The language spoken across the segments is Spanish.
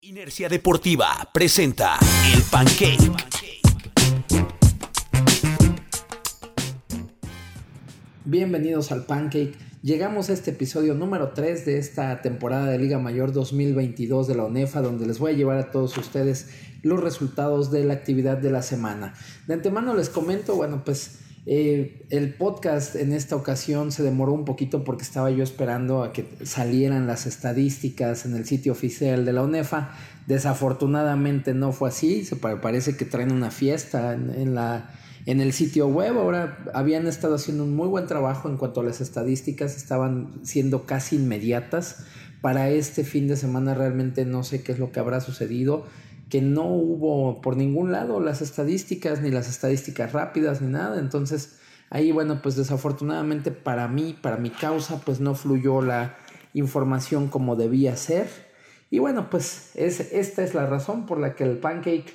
Inercia Deportiva presenta El Pancake. Bienvenidos al Pancake. Llegamos a este episodio número 3 de esta temporada de Liga Mayor 2022 de la ONEFA, donde les voy a llevar a todos ustedes los resultados de la actividad de la semana. De antemano les comento, bueno, pues eh, el podcast en esta ocasión se demoró un poquito porque estaba yo esperando a que salieran las estadísticas en el sitio oficial de la ONEFA. Desafortunadamente no fue así, se parece que traen una fiesta en, la, en el sitio web. Ahora habían estado haciendo un muy buen trabajo en cuanto a las estadísticas, estaban siendo casi inmediatas. Para este fin de semana realmente no sé qué es lo que habrá sucedido que no hubo por ningún lado las estadísticas, ni las estadísticas rápidas, ni nada. Entonces, ahí, bueno, pues desafortunadamente para mí, para mi causa, pues no fluyó la información como debía ser. Y bueno, pues es, esta es la razón por la que el pancake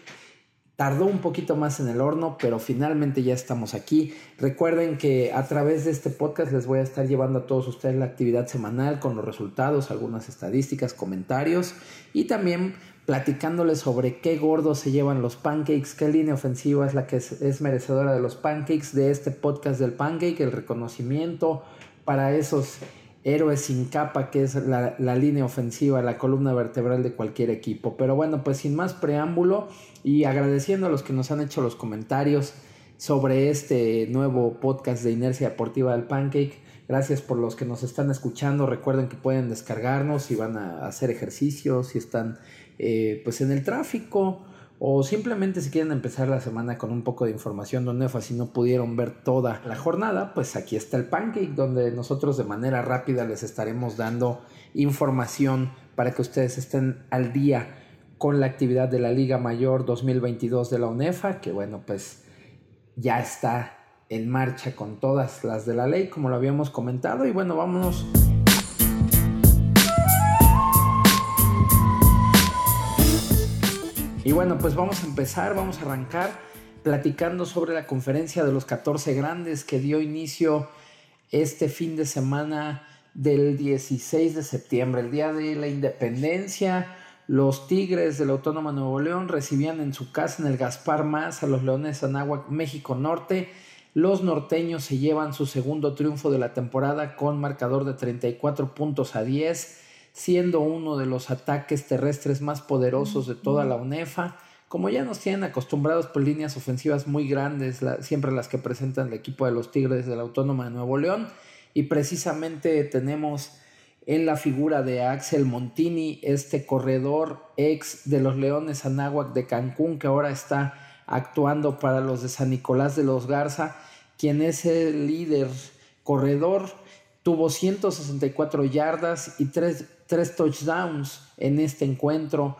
tardó un poquito más en el horno, pero finalmente ya estamos aquí. Recuerden que a través de este podcast les voy a estar llevando a todos ustedes la actividad semanal con los resultados, algunas estadísticas, comentarios y también platicándoles sobre qué gordos se llevan los pancakes, qué línea ofensiva es la que es, merecedora de los pancakes, de este podcast del pancake, el reconocimiento para esos héroes sin capa que es la, la, línea ofensiva, la columna vertebral de cualquier equipo. Pero bueno, pues sin más preámbulo y agradeciendo a los que nos han hecho los comentarios sobre este nuevo podcast de Inercia Deportiva del Pancake. Gracias por los que nos están escuchando. Recuerden que pueden descargarnos si van a hacer ejercicios, si están eh, pues en el tráfico o simplemente si quieren empezar la semana con un poco de información donde si no pudieron ver toda la jornada, pues aquí está el pancake donde nosotros de manera rápida les estaremos dando información para que ustedes estén al día con la actividad de la Liga Mayor 2022 de la UNEFA, que bueno, pues ya está en marcha con todas las de la ley, como lo habíamos comentado, y bueno, vámonos Y bueno, pues vamos a empezar, vamos a arrancar platicando sobre la conferencia de los 14 grandes que dio inicio este fin de semana del 16 de septiembre, el día de la independencia. Los Tigres de la Autónoma Nuevo León recibían en su casa en el Gaspar Más a los Leones Anáhuac México Norte. Los norteños se llevan su segundo triunfo de la temporada con marcador de 34 puntos a 10 siendo uno de los ataques terrestres más poderosos de toda la UNEFA. Como ya nos tienen acostumbrados por líneas ofensivas muy grandes, siempre las que presentan el equipo de los Tigres de la Autónoma de Nuevo León, y precisamente tenemos en la figura de Axel Montini, este corredor ex de los Leones Anáhuac de Cancún, que ahora está actuando para los de San Nicolás de los Garza, quien es el líder corredor, tuvo 164 yardas y tres tres touchdowns en este encuentro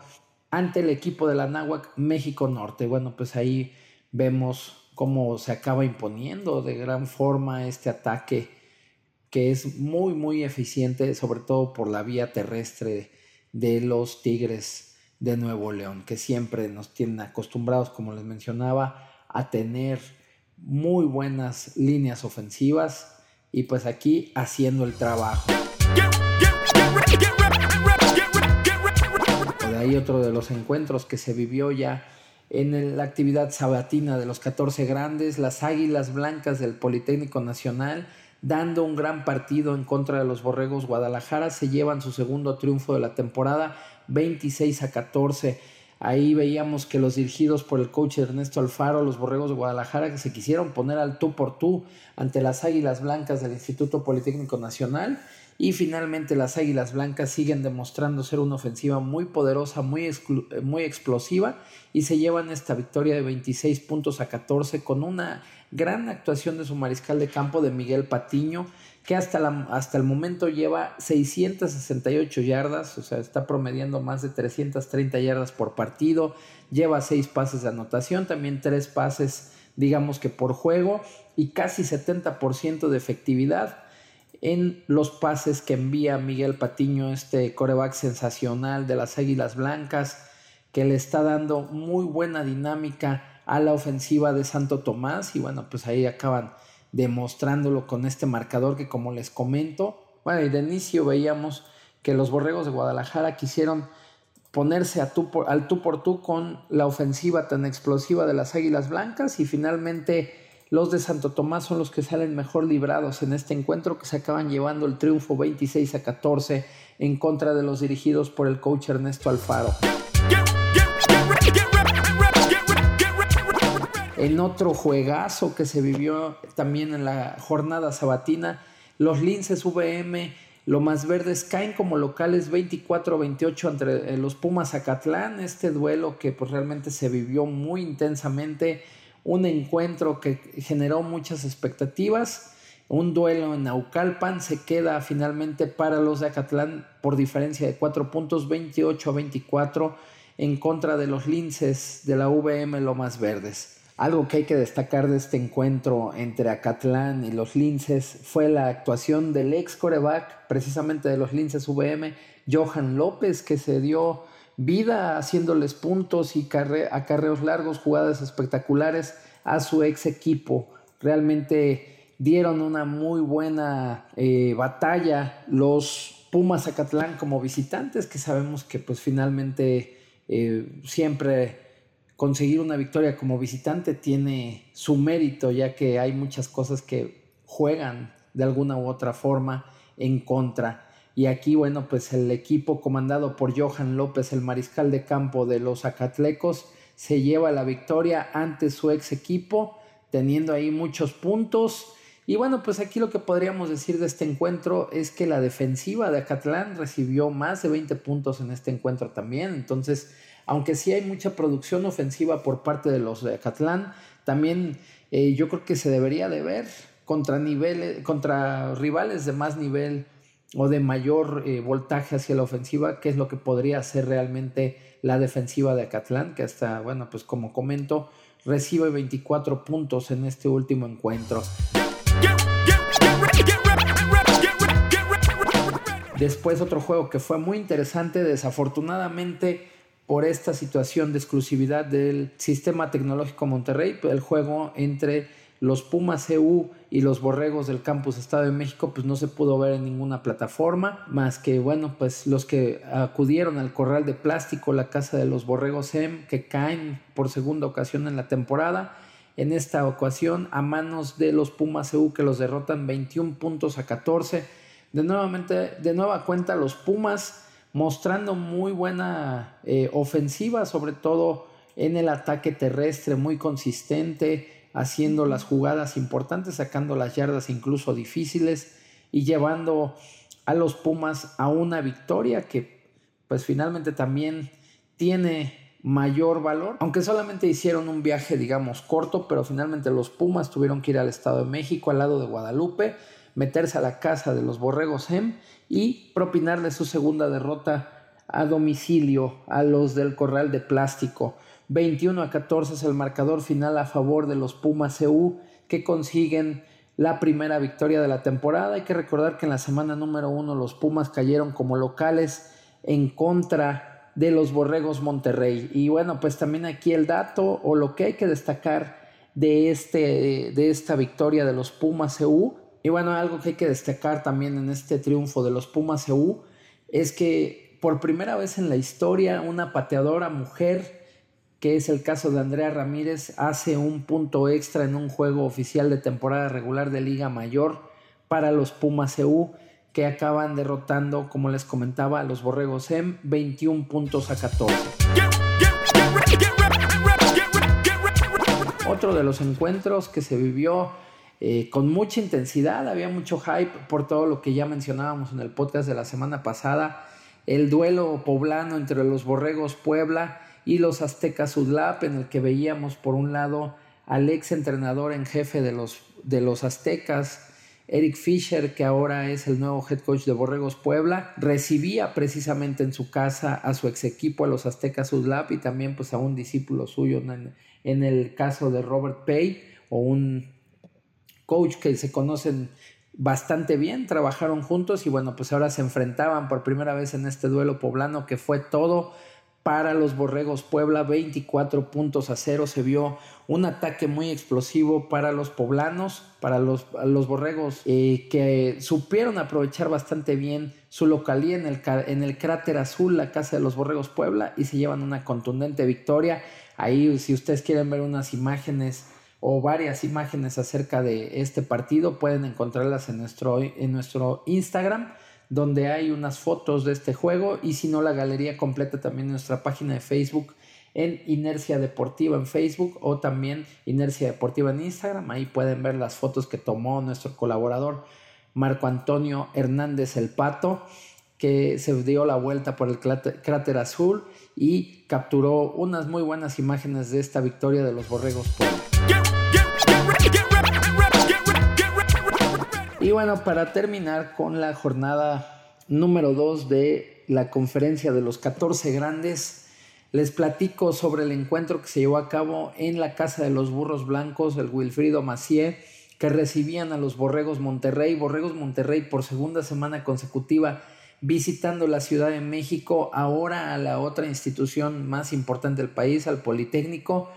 ante el equipo de la Náhuac México Norte. Bueno, pues ahí vemos cómo se acaba imponiendo de gran forma este ataque que es muy muy eficiente, sobre todo por la vía terrestre de los Tigres de Nuevo León, que siempre nos tienen acostumbrados, como les mencionaba, a tener muy buenas líneas ofensivas y pues aquí haciendo el trabajo. Hay otro de los encuentros que se vivió ya en la actividad sabatina de los 14 grandes, las Águilas Blancas del Politécnico Nacional, dando un gran partido en contra de los Borregos Guadalajara, se llevan su segundo triunfo de la temporada, 26 a 14. Ahí veíamos que los dirigidos por el coach Ernesto Alfaro, los Borregos de Guadalajara, que se quisieron poner al tú por tú ante las Águilas Blancas del Instituto Politécnico Nacional y finalmente las Águilas Blancas siguen demostrando ser una ofensiva muy poderosa, muy, muy explosiva y se llevan esta victoria de 26 puntos a 14 con una gran actuación de su mariscal de campo de Miguel Patiño que hasta, la, hasta el momento lleva 668 yardas, o sea, está promediando más de 330 yardas por partido, lleva 6 pases de anotación, también 3 pases digamos que por juego y casi 70% de efectividad en los pases que envía Miguel Patiño, este coreback sensacional de las Águilas Blancas, que le está dando muy buena dinámica a la ofensiva de Santo Tomás. Y bueno, pues ahí acaban demostrándolo con este marcador que como les comento, bueno, y de inicio veíamos que los Borregos de Guadalajara quisieron ponerse a al tú por tú con la ofensiva tan explosiva de las Águilas Blancas y finalmente los de Santo Tomás son los que salen mejor librados en este encuentro que se acaban llevando el triunfo 26 a 14 en contra de los dirigidos por el coach Ernesto Alfaro. En otro juegazo que se vivió también en la jornada sabatina, los Linces VM, lo más verdes, caen como locales 24-28 entre eh, los Pumas Acatlán. Este duelo que pues realmente se vivió muy intensamente, un encuentro que generó muchas expectativas. Un duelo en Naucalpan se queda finalmente para los de Acatlán por diferencia de 4 puntos, 28 a 24 en contra de los linces de la VM Lomas Verdes. Algo que hay que destacar de este encuentro entre Acatlán y los Linces fue la actuación del ex coreback, precisamente de los Linces VM, Johan López, que se dio vida haciéndoles puntos y acarreos largos, jugadas espectaculares a su ex equipo. Realmente dieron una muy buena eh, batalla los Pumas Acatlán como visitantes, que sabemos que pues finalmente eh, siempre conseguir una victoria como visitante tiene su mérito, ya que hay muchas cosas que juegan de alguna u otra forma en contra. Y aquí, bueno, pues el equipo comandado por Johan López, el mariscal de campo de los Acatlecos, se lleva la victoria ante su ex equipo, teniendo ahí muchos puntos. Y bueno, pues aquí lo que podríamos decir de este encuentro es que la defensiva de Acatlán recibió más de 20 puntos en este encuentro también. Entonces, aunque sí hay mucha producción ofensiva por parte de los de Acatlán, también eh, yo creo que se debería de ver contra, niveles, contra rivales de más nivel o de mayor eh, voltaje hacia la ofensiva, que es lo que podría hacer realmente la defensiva de Acatlán, que hasta, bueno, pues como comento, recibe 24 puntos en este último encuentro. Después otro juego que fue muy interesante, desafortunadamente por esta situación de exclusividad del sistema tecnológico Monterrey, el juego entre los Pumas EU y los Borregos del Campus Estado de México, pues no se pudo ver en ninguna plataforma, más que, bueno, pues los que acudieron al corral de plástico, la casa de los Borregos EM, que caen por segunda ocasión en la temporada, en esta ocasión a manos de los Pumas EU que los derrotan 21 puntos a 14. De, nuevamente, de nueva cuenta, los Pumas mostrando muy buena eh, ofensiva, sobre todo en el ataque terrestre, muy consistente, haciendo las jugadas importantes, sacando las yardas incluso difíciles y llevando a los Pumas a una victoria que pues finalmente también tiene mayor valor, aunque solamente hicieron un viaje digamos corto, pero finalmente los Pumas tuvieron que ir al Estado de México, al lado de Guadalupe, meterse a la casa de los Borregos Hem y propinarle su segunda derrota a domicilio a los del Corral de Plástico. 21 a 14 es el marcador final a favor de los Pumas EU que consiguen la primera victoria de la temporada. Hay que recordar que en la semana número uno los Pumas cayeron como locales en contra de los Borregos Monterrey. Y bueno, pues también aquí el dato o lo que hay que destacar de, este, de esta victoria de los Pumas EU y bueno, algo que hay que destacar también en este triunfo de los Pumas EU es que por primera vez en la historia una pateadora mujer, que es el caso de Andrea Ramírez, hace un punto extra en un juego oficial de temporada regular de Liga Mayor para los Pumas EU que acaban derrotando, como les comentaba, a los Borregos en 21 puntos a 14. Otro de los encuentros que se vivió eh, con mucha intensidad, había mucho hype por todo lo que ya mencionábamos en el podcast de la semana pasada, el duelo poblano entre los Borregos Puebla y los Aztecas Udlap, en el que veíamos por un lado al ex entrenador en jefe de los, de los Aztecas, Eric Fisher, que ahora es el nuevo head coach de Borregos Puebla, recibía precisamente en su casa a su ex equipo, a los Aztecas Udlap, y también pues a un discípulo suyo en, en el caso de Robert Pay, o un coach que se conocen bastante bien, trabajaron juntos y bueno, pues ahora se enfrentaban por primera vez en este duelo poblano que fue todo para los Borregos Puebla, 24 puntos a cero. Se vio un ataque muy explosivo para los poblanos, para los, los Borregos, eh, que supieron aprovechar bastante bien su localía en el, en el cráter azul, la casa de los Borregos Puebla, y se llevan una contundente victoria. Ahí, si ustedes quieren ver unas imágenes o varias imágenes acerca de este partido, pueden encontrarlas en nuestro, en nuestro Instagram donde hay unas fotos de este juego y si no la galería completa también nuestra página de Facebook en Inercia Deportiva en Facebook o también Inercia Deportiva en Instagram. Ahí pueden ver las fotos que tomó nuestro colaborador Marco Antonio Hernández El Pato, que se dio la vuelta por el cráter azul y capturó unas muy buenas imágenes de esta victoria de los Borregos Y bueno, para terminar con la jornada número 2 de la conferencia de los 14 grandes, les platico sobre el encuentro que se llevó a cabo en la Casa de los Burros Blancos, el Wilfrido Macié, que recibían a los Borregos Monterrey. Borregos Monterrey por segunda semana consecutiva visitando la Ciudad de México, ahora a la otra institución más importante del país, al Politécnico.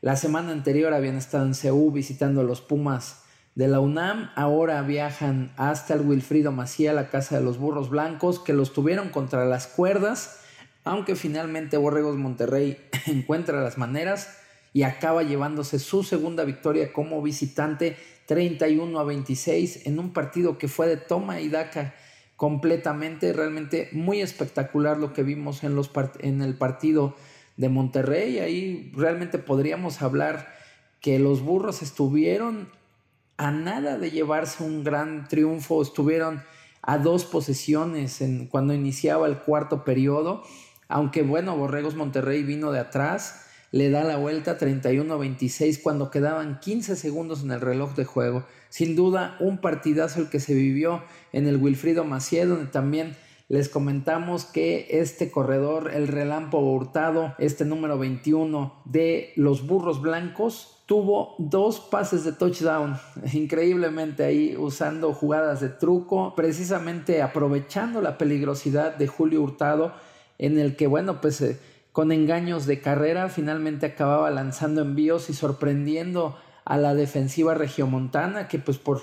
La semana anterior habían estado en CEU visitando a los Pumas de la UNAM. Ahora viajan hasta el Wilfrido Macía, la casa de los burros blancos, que los tuvieron contra las cuerdas, aunque finalmente Borregos Monterrey encuentra las maneras y acaba llevándose su segunda victoria como visitante 31 a 26 en un partido que fue de toma y daca completamente, realmente muy espectacular lo que vimos en, los en el partido de Monterrey. Ahí realmente podríamos hablar que los burros estuvieron a nada de llevarse un gran triunfo, estuvieron a dos posesiones en, cuando iniciaba el cuarto periodo, aunque bueno, Borregos Monterrey vino de atrás, le da la vuelta 31-26 cuando quedaban 15 segundos en el reloj de juego. Sin duda, un partidazo el que se vivió en el Wilfrido Macié, donde también les comentamos que este corredor, el relámpago hurtado, este número 21 de los burros blancos, tuvo dos pases de touchdown, increíblemente ahí usando jugadas de truco, precisamente aprovechando la peligrosidad de Julio Hurtado, en el que, bueno, pues eh, con engaños de carrera finalmente acababa lanzando envíos y sorprendiendo a la defensiva regiomontana, que pues por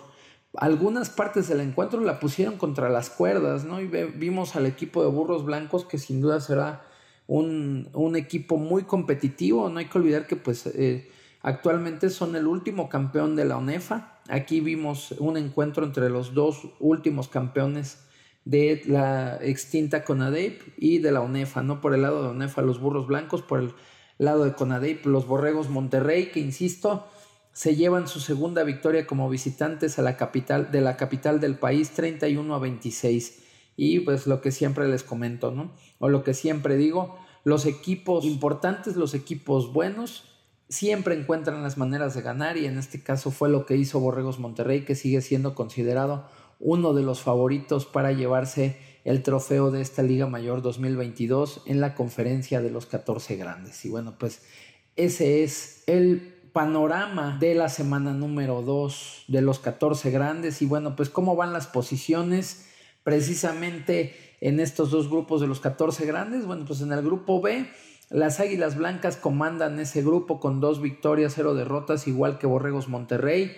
algunas partes del encuentro la pusieron contra las cuerdas, ¿no? Y vimos al equipo de Burros Blancos que sin duda será un, un equipo muy competitivo, no hay que olvidar que pues... Eh, Actualmente son el último campeón de la ONEFA. Aquí vimos un encuentro entre los dos últimos campeones de la extinta CONADEIP y de la ONEFA, no por el lado de ONEFA los burros blancos, por el lado de CONADEIP los borregos Monterrey, que insisto, se llevan su segunda victoria como visitantes a la capital de la capital del país 31 a 26. Y pues lo que siempre les comento, ¿no? O lo que siempre digo, los equipos importantes, los equipos buenos siempre encuentran las maneras de ganar y en este caso fue lo que hizo Borregos Monterrey, que sigue siendo considerado uno de los favoritos para llevarse el trofeo de esta Liga Mayor 2022 en la conferencia de los 14 grandes. Y bueno, pues ese es el panorama de la semana número 2 de los 14 grandes. Y bueno, pues cómo van las posiciones precisamente en estos dos grupos de los 14 grandes. Bueno, pues en el grupo B las Águilas Blancas comandan ese grupo con dos victorias, cero derrotas, igual que Borregos Monterrey.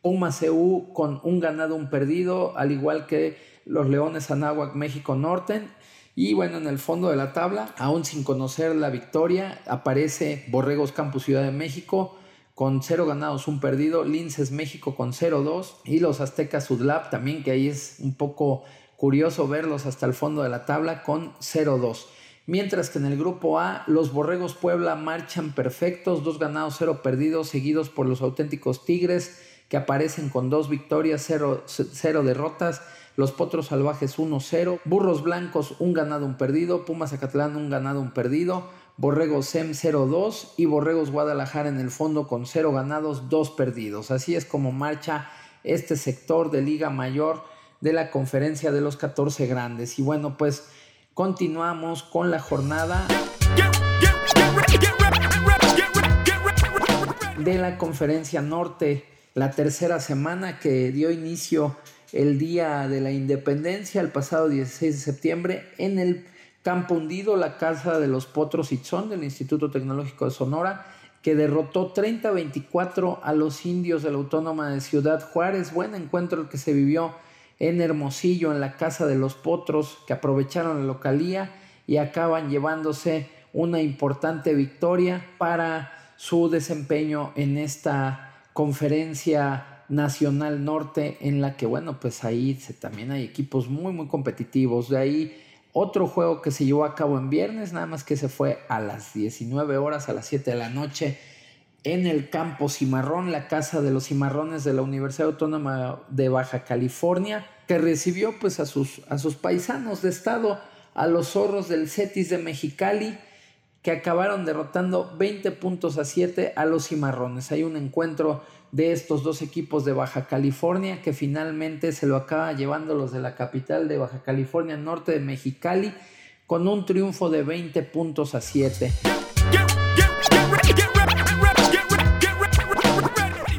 Pumas CU con un ganado, un perdido, al igual que los Leones Anáhuac México Norte. Y bueno, en el fondo de la tabla, aún sin conocer la victoria, aparece Borregos Campus Ciudad de México con cero ganados, un perdido, Linces México con 0-2 y los Aztecas Sudlab también, que ahí es un poco curioso verlos hasta el fondo de la tabla con 0-2. Mientras que en el grupo A, los Borregos Puebla marchan perfectos, dos ganados, cero perdidos, seguidos por los auténticos Tigres, que aparecen con dos victorias, cero, derrotas. Los Potros Salvajes 1-0, Burros Blancos un ganado, un perdido, Pumas Acatlán un ganado, un perdido, Borregos SEM 0-2 y Borregos Guadalajara en el fondo con cero ganados, dos perdidos. Así es como marcha este sector de Liga Mayor de la conferencia de los 14 grandes. Y bueno, pues continuamos con la jornada de la conferencia norte, la tercera semana que dio inicio el día de la independencia, el pasado 16 de septiembre, en el Campo Hundido, la casa de los Potros Itzón del Instituto Tecnológico de Sonora, que derrotó 30-24 a los indios de la Autónoma de Ciudad Juárez. Buen encuentro el que se vivió en Hermosillo, en la casa de los Potros, que aprovecharon la localía y acaban llevándose una importante victoria para su desempeño en esta conferencia nacional norte en la que bueno pues ahí también hay equipos muy muy competitivos. De ahí otro juego que se llevó a cabo en viernes, nada más que se fue a las 19 horas, a las 7 de la noche, en el campo Cimarrón, la casa de los Cimarrones de la Universidad Autónoma de Baja California, que recibió pues a sus, a sus paisanos de estado, a los zorros del Cetis de Mexicali, que acabaron derrotando 20 puntos a 7 a los Cimarrones. Hay un encuentro de estos dos equipos de Baja California que finalmente se lo acaba llevando los de la capital de Baja California, norte de Mexicali, con un triunfo de 20 puntos a 7.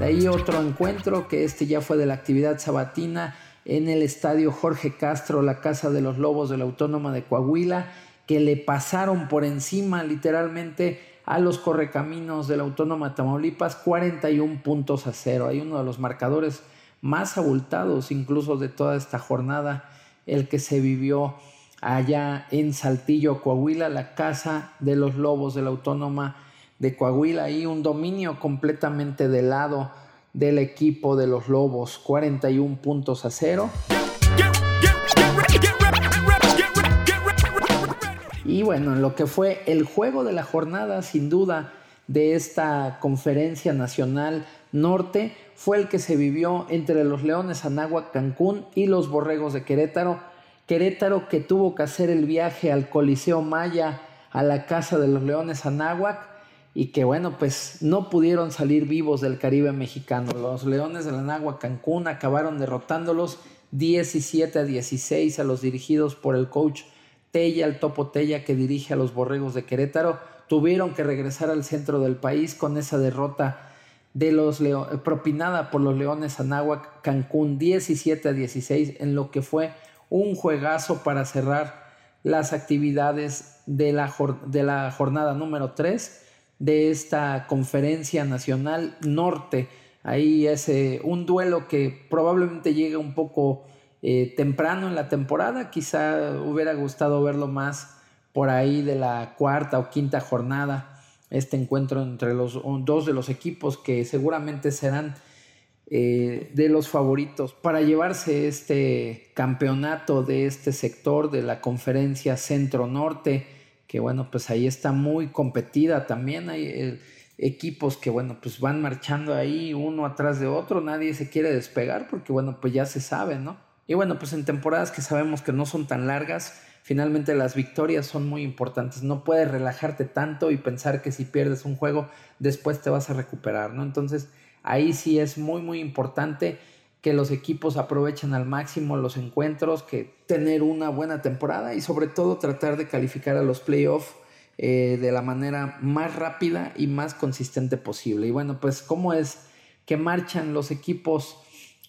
De ahí otro encuentro que este ya fue de la actividad sabatina en el estadio Jorge Castro, la casa de los Lobos de la Autónoma de Coahuila que le pasaron por encima literalmente a los correcaminos de la Autónoma Tamaulipas 41 puntos a cero. Hay uno de los marcadores más abultados incluso de toda esta jornada, el que se vivió allá en Saltillo, Coahuila, la casa de los lobos de la Autónoma de Coahuila, y un dominio completamente del lado del equipo de los lobos, 41 puntos a cero. Y bueno, lo que fue el juego de la jornada, sin duda, de esta conferencia nacional norte, fue el que se vivió entre los Leones Anáhuac Cancún y los Borregos de Querétaro. Querétaro que tuvo que hacer el viaje al Coliseo Maya, a la casa de los Leones Anáhuac, y que bueno, pues no pudieron salir vivos del Caribe mexicano. Los Leones de la Anáhuac Cancún acabaron derrotándolos 17 a 16 a los dirigidos por el coach Tella, el Topo Tella que dirige a los Borregos de Querétaro, tuvieron que regresar al centro del país con esa derrota de los propinada por los Leones Anáhuac Cancún 17 a 16 en lo que fue un juegazo para cerrar las actividades de la, de la jornada número 3 de esta conferencia nacional norte. Ahí es un duelo que probablemente llega un poco eh, temprano en la temporada. Quizá hubiera gustado verlo más por ahí de la cuarta o quinta jornada. Este encuentro entre los dos de los equipos que seguramente serán eh, de los favoritos para llevarse este campeonato de este sector de la conferencia centro-norte, que bueno, pues ahí está muy competida también. Hay eh, equipos que bueno, pues van marchando ahí uno atrás de otro, nadie se quiere despegar porque bueno, pues ya se sabe, ¿no? Y bueno, pues en temporadas que sabemos que no son tan largas, finalmente las victorias son muy importantes. No puedes relajarte tanto y pensar que si pierdes un juego, después te vas a recuperar, ¿no? Entonces, ahí sí es muy, muy importante que los equipos aprovechen al máximo los encuentros, que tener una buena temporada y sobre todo tratar de calificar a los playoffs eh, de la manera más rápida y más consistente posible. Y bueno, pues cómo es que marchan los equipos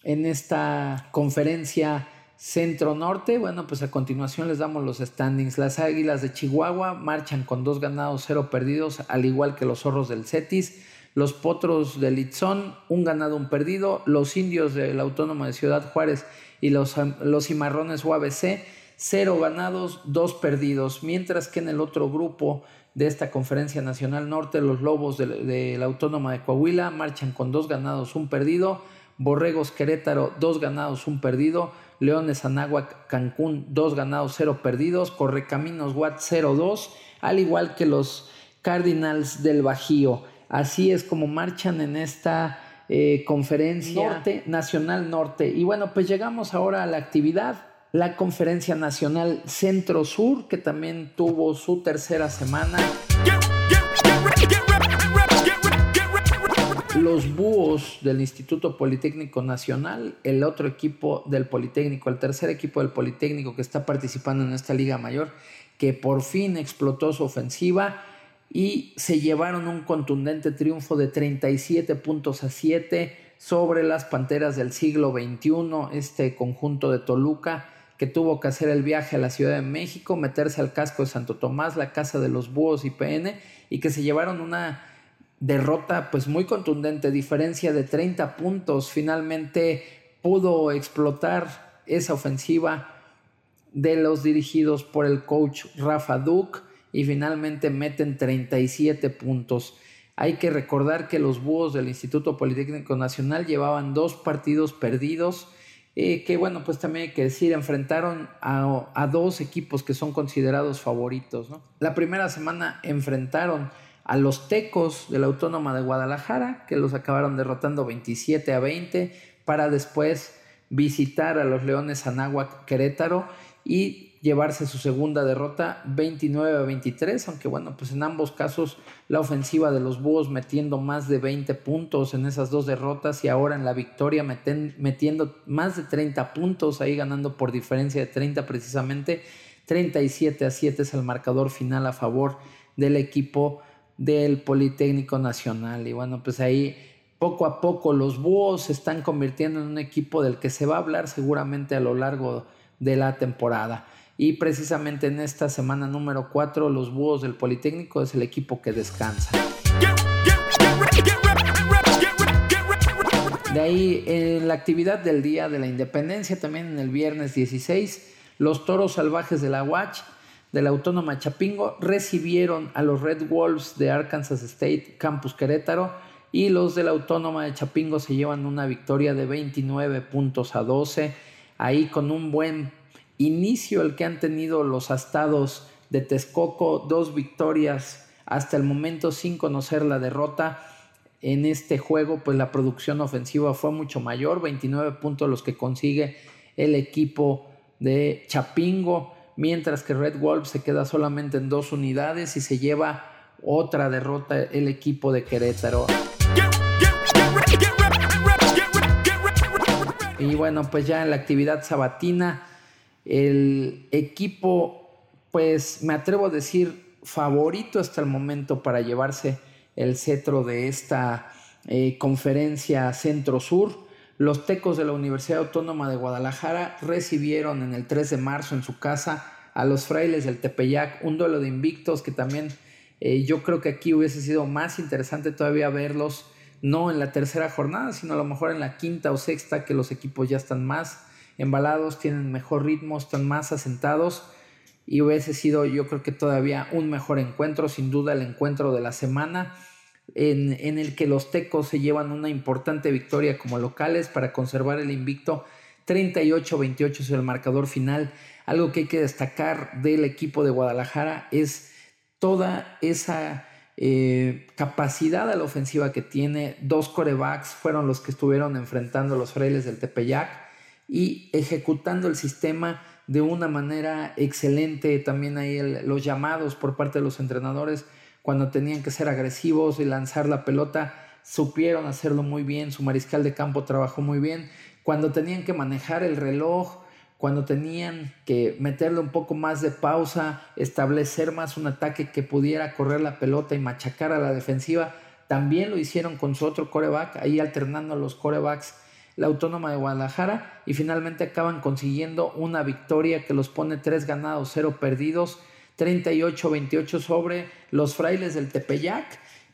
en esta conferencia centro-norte. Bueno, pues a continuación les damos los standings. Las Águilas de Chihuahua marchan con dos ganados, cero perdidos, al igual que los Zorros del Cetis. Los Potros del Itzón, un ganado, un perdido. Los Indios del Autónoma de Ciudad Juárez y los, los Cimarrones UABC, cero ganados, dos perdidos. Mientras que en el otro grupo de esta conferencia nacional norte, los Lobos de la Autónoma de Coahuila marchan con dos ganados, un perdido. Borregos Querétaro, dos ganados, un perdido. Leones Anáhuac Cancún, dos ganados, cero perdidos. Correcaminos Watt 0-2, al igual que los Cardinals del Bajío. Así es como marchan en esta eh, conferencia norte, nacional norte. Y bueno, pues llegamos ahora a la actividad. La conferencia nacional centro-sur, que también tuvo su tercera semana. los búhos del Instituto Politécnico Nacional, el otro equipo del Politécnico, el tercer equipo del Politécnico que está participando en esta Liga Mayor, que por fin explotó su ofensiva y se llevaron un contundente triunfo de 37 puntos a 7 sobre las Panteras del siglo XXI, este conjunto de Toluca, que tuvo que hacer el viaje a la Ciudad de México, meterse al casco de Santo Tomás, la casa de los búhos y PN, y que se llevaron una derrota pues muy contundente, diferencia de 30 puntos. Finalmente pudo explotar esa ofensiva de los dirigidos por el coach Rafa Duke y finalmente meten 37 puntos. Hay que recordar que los búhos del Instituto Politécnico Nacional llevaban dos partidos perdidos, eh, que bueno, pues también hay que decir, enfrentaron a, dos equipos que son considerados favoritos. La primera semana enfrentaron a los Tecos de la Autónoma de Guadalajara, que los acabaron derrotando 27 a 20, para después visitar a los Leones Anáhuac Querétaro y llevarse su segunda derrota 29 a 23, aunque bueno, pues en ambos casos la ofensiva de los Búhos metiendo más de 20 puntos en esas dos derrotas y ahora en la victoria metiendo más de 30 puntos, ahí ganando por diferencia de 30 precisamente, 37 a 7 es el marcador final a favor del equipo del Politécnico Nacional y bueno, pues ahí poco a poco los Búhos se están convirtiendo en un equipo del que se va a hablar seguramente a lo largo de la temporada. Y precisamente en esta semana número 4, los Búhos del Politécnico es el equipo que descansa. De ahí, en la actividad del Día de la Independencia, también en el viernes 16, los Toros Salvajes de la Watch de la Autónoma Chapingo recibieron a los Red Wolves de Arkansas State Campus Querétaro y los de la Autónoma de Chapingo se llevan una victoria de 29 puntos a 12, ahí con un buen inicio el que han tenido los astados de Texcoco, dos victorias hasta el momento sin conocer la derrota. En este juego, pues la producción ofensiva fue mucho mayor, 29 puntos los que consigue el equipo de Chapingo, mientras que Red Wolf se queda solamente en dos unidades y se lleva otra derrota el equipo de Querétaro. Y bueno, pues ya en la actividad sabatina, el equipo, pues me atrevo a decir, favorito hasta el momento para llevarse el cetro de esta eh, conferencia centro-sur. Los tecos de la Universidad Autónoma de Guadalajara recibieron en el 3 de marzo en su casa a los frailes del Tepeyac, un duelo de invictos que también eh, yo creo que aquí hubiese sido más interesante todavía verlos, no en la tercera jornada, sino a lo mejor en la quinta o sexta, que los equipos ya están más embalados, tienen mejor ritmo, están más asentados y hubiese sido yo creo que todavía un mejor encuentro, sin duda el encuentro de la semana en, el que los tecos se llevan una importante victoria como locales para conservar el invicto 38-28 es el marcador final. Algo que hay que destacar del equipo de Guadalajara es toda esa eh, capacidad a la ofensiva que tiene. Dos corebacks fueron los que estuvieron enfrentando a los frailes del Tepeyac y ejecutando el sistema de una manera excelente. También hay los llamados por parte de los entrenadores cuando tenían que ser agresivos y lanzar la pelota, supieron hacerlo muy bien. Su mariscal de campo trabajó muy bien. Cuando tenían que manejar el reloj, cuando tenían que meterle un poco más de pausa, establecer más un ataque que pudiera correr la pelota y machacar a la defensiva, también lo hicieron con su otro coreback, ahí alternando los corebacks la Autónoma de Guadalajara y finalmente acaban consiguiendo una victoria que los pone tres ganados, cero perdidos, 38-28 sobre los frailes del Tepeyac,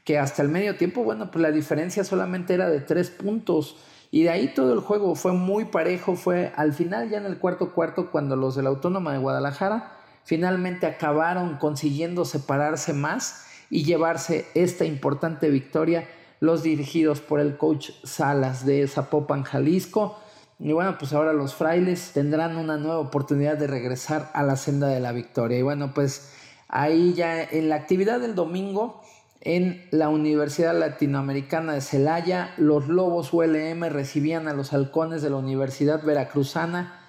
que hasta el medio tiempo, bueno, pues la diferencia solamente era de tres puntos. Y de ahí todo el juego fue muy parejo, fue al final ya en el cuarto cuarto cuando los de la Autónoma de Guadalajara finalmente acabaron consiguiendo separarse más y llevarse esta importante victoria los dirigidos por el coach Salas de Zapopan, Jalisco. Y bueno, pues ahora los frailes tendrán una nueva oportunidad de regresar a la senda de la victoria. Y bueno, pues ahí ya en la actividad del domingo en la Universidad Latinoamericana de Celaya, los Lobos ULM recibían a los halcones de la Universidad Veracruzana.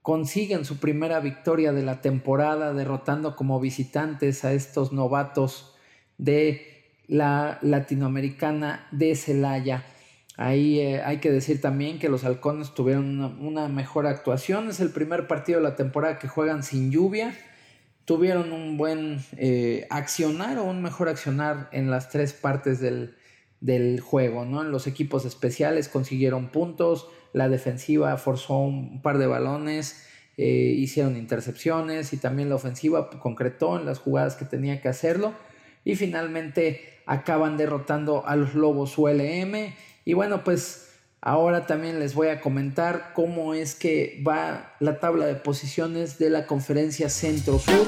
Consiguen su primera victoria de la temporada, derrotando como visitantes a estos novatos de la latinoamericana de Celaya. Ahí eh, hay que decir también que los halcones tuvieron una, mejor actuación. Es el primer partido de la temporada que juegan sin lluvia. Tuvieron un buen eh, accionar o un mejor accionar en las tres partes del, del juego. ¿no? En los equipos especiales consiguieron puntos. La defensiva forzó un par de balones. eh, hicieron intercepciones y también la ofensiva concretó en las jugadas que tenía que hacerlo. Y finalmente acaban derrotando a los Lobos ULM. Y bueno, pues ahora también les voy a comentar cómo es que va la tabla de posiciones de la conferencia Centro-Sur.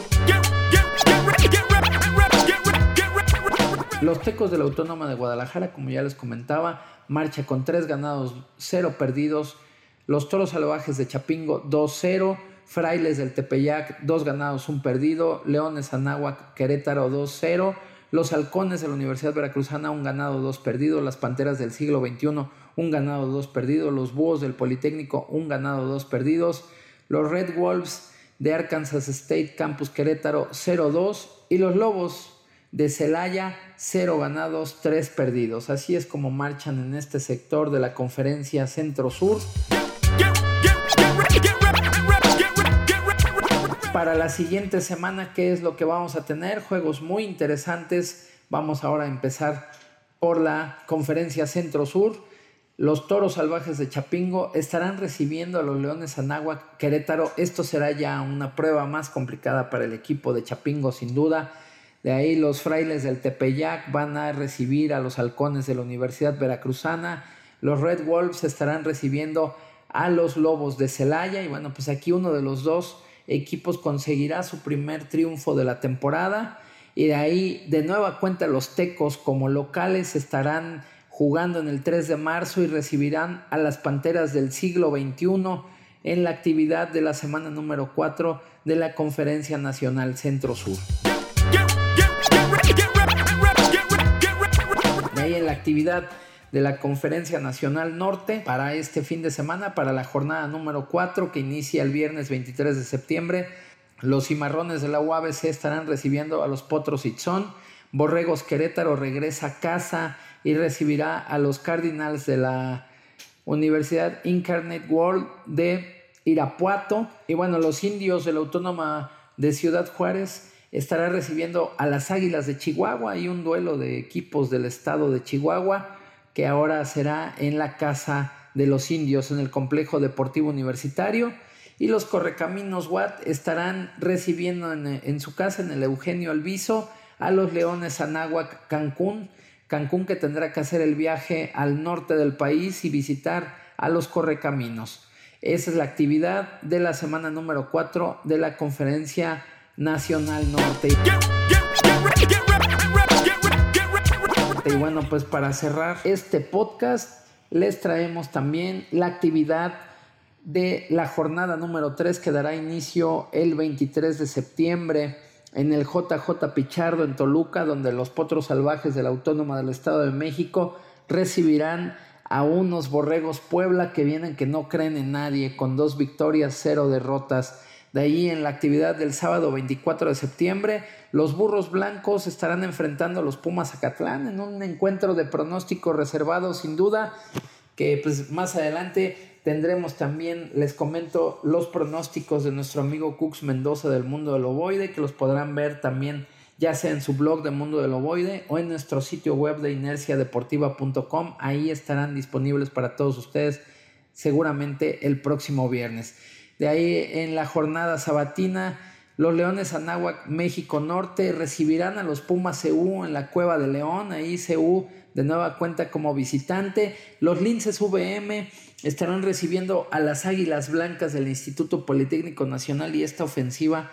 Los Tecos de la Autónoma de Guadalajara, como ya les comentaba, marcha con 3 ganados, 0 perdidos. Los Toros Salvajes de Chapingo 2-0. Frailes del Tepeyac 2 ganados, 1 perdido. Leones Anáhuac Querétaro 2-0. Los Halcones de la Universidad Veracruzana, un ganado, 2 perdidos. Las Panteras del siglo XXI, un ganado, 2 perdidos. Los Búhos del Politécnico, un ganado, 2 perdidos. Los Red Wolves de Arkansas State Campus Querétaro 0-2. Y los Lobos de Celaya, 0 ganados, 3 perdidos. Así es como marchan en este sector de la conferencia Centro-Sur. Para la siguiente semana, ¿qué es lo que vamos a tener? Juegos muy interesantes. Vamos ahora a empezar por la conferencia Centro-Sur. Los toros salvajes de Chapingo estarán recibiendo a los Leones Anáhuac Querétaro. Esto será ya una prueba más complicada para el equipo de Chapingo, sin duda. De ahí los frailes del Tepeyac van a recibir a los halcones de la Universidad Veracruzana. Los Red Wolves estarán recibiendo a los Lobos de Celaya. Y bueno, pues aquí uno de los dos equipos conseguirá su primer triunfo de la temporada. Y de ahí, de nueva cuenta, los Tecos como locales estarán jugando en el 3 de marzo y recibirán a las Panteras del siglo XXI en la actividad de la semana número 4 de la Conferencia Nacional Centro Sur. en la actividad de la Conferencia Nacional Norte para este fin de semana, para la jornada número 4 que inicia el viernes 23 de septiembre. Los cimarrones de la UABC estarán recibiendo a los Potros Itzón. Borregos Querétaro regresa a casa y recibirá a los Cardinals de la Universidad Incarnate World de Irapuato. Y bueno, los indios de la Autónoma de Ciudad Juárez estará recibiendo a las Águilas de Chihuahua y un duelo de equipos del estado de Chihuahua que ahora será en la Casa de los Indios en el Complejo Deportivo Universitario y los Correcaminos Watt estarán recibiendo en, su casa en el Eugenio Alviso a los Leones Anáhuac Cancún, Cancún que tendrá que hacer el viaje al norte del país y visitar a los Correcaminos. Esa es la actividad de la semana número 4 de la conferencia Nacional Norte. Y bueno, pues para cerrar este podcast, les traemos también la actividad de la jornada número 3 que dará inicio el 23 de septiembre en el JJ Pichardo en Toluca, donde los potros salvajes de la Autónoma del Estado de México recibirán a unos borregos Puebla que vienen que no creen en nadie, con dos victorias, cero derrotas. De ahí en la actividad del sábado 24 de septiembre, los burros blancos estarán enfrentando a los Pumas Acatlán en un encuentro de pronóstico reservado sin duda, que pues más adelante tendremos también, les comento, los pronósticos de nuestro amigo Cux Mendoza del Mundo del Ovoide, que los podrán ver también ya sea en su blog de Mundo del Ovoide o en nuestro sitio web de inerciadeportiva.com. Ahí estarán disponibles para todos ustedes seguramente el próximo viernes. De ahí en la jornada sabatina, los Leones Anáhuac México Norte recibirán a los Pumas CU en la Cueva de León. Ahí CU de nueva cuenta como visitante. Los Linces VM estarán recibiendo a las Águilas Blancas del Instituto Politécnico Nacional y esta ofensiva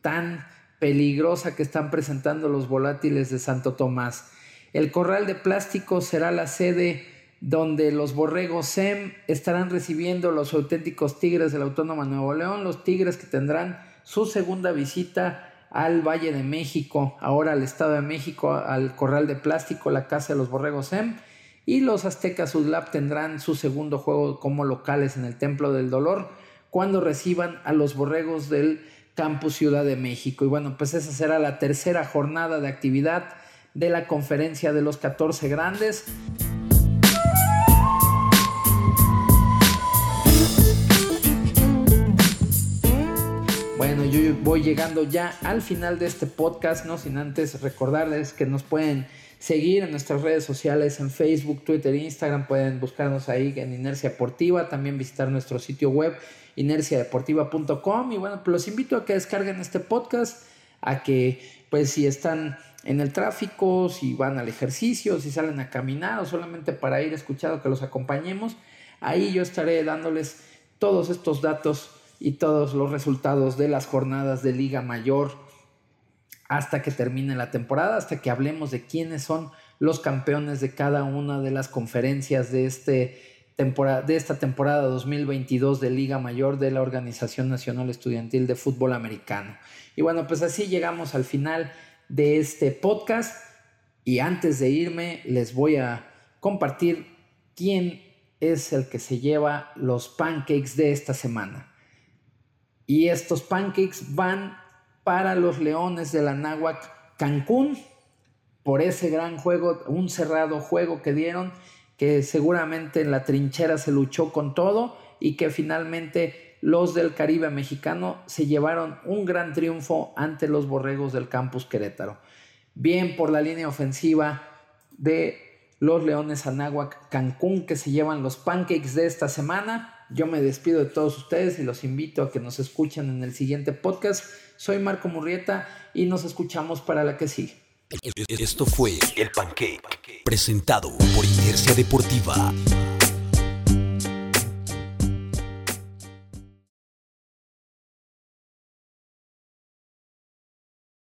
tan peligrosa que están presentando los volátiles de Santo Tomás. El corral de plástico será la sede donde los borregos SEM estarán recibiendo los auténticos Tigres de la Autónoma Nuevo León, los Tigres que tendrán su segunda visita al Valle de México, ahora al Estado de México, al Corral de Plástico, la Casa de los Borregos SEM, y los Aztecas Udlap tendrán su segundo juego como locales en el Templo del Dolor cuando reciban a los Borregos del Campus Ciudad de México. Y bueno, pues esa será la tercera jornada de actividad de la conferencia de los 14 grandes. Voy llegando ya al final de este podcast, no sin antes recordarles que nos pueden seguir en nuestras redes sociales, en Facebook, Twitter, Instagram. Pueden buscarnos ahí en Inercia Deportiva. También visitar nuestro sitio web, inerciadeportiva.com. Y bueno, pues los invito a que descarguen este podcast, a que, pues, si están en el tráfico, si van al ejercicio, si salen a caminar o solamente para ir escuchando que los acompañemos, ahí yo estaré dándoles todos estos datos y todos los resultados de las jornadas de Liga Mayor hasta que termine la temporada, hasta que hablemos de quiénes son los campeones de cada una de las conferencias de, este temporada, de esta temporada 2022 de Liga Mayor de la Organización Nacional Estudiantil de Fútbol Americano. Y bueno, pues así llegamos al final de este podcast y antes de irme les voy a compartir quién es el que se lleva los pancakes de esta semana. Y estos pancakes van para los Leones de la Náhuac Cancún por ese gran juego, un cerrado juego que dieron, que seguramente en la trinchera se luchó con todo y que finalmente los del Caribe mexicano se llevaron un gran triunfo ante los Borregos del Campus Querétaro. Bien por la línea ofensiva de los Leones Anáhuac Cancún que se llevan los pancakes de esta semana. Yo me despido de todos ustedes y los invito a que nos escuchen en el siguiente podcast. Soy Marco Murrieta y nos escuchamos para la que sigue. Esto fue El Pancake, presentado por Inercia Deportiva.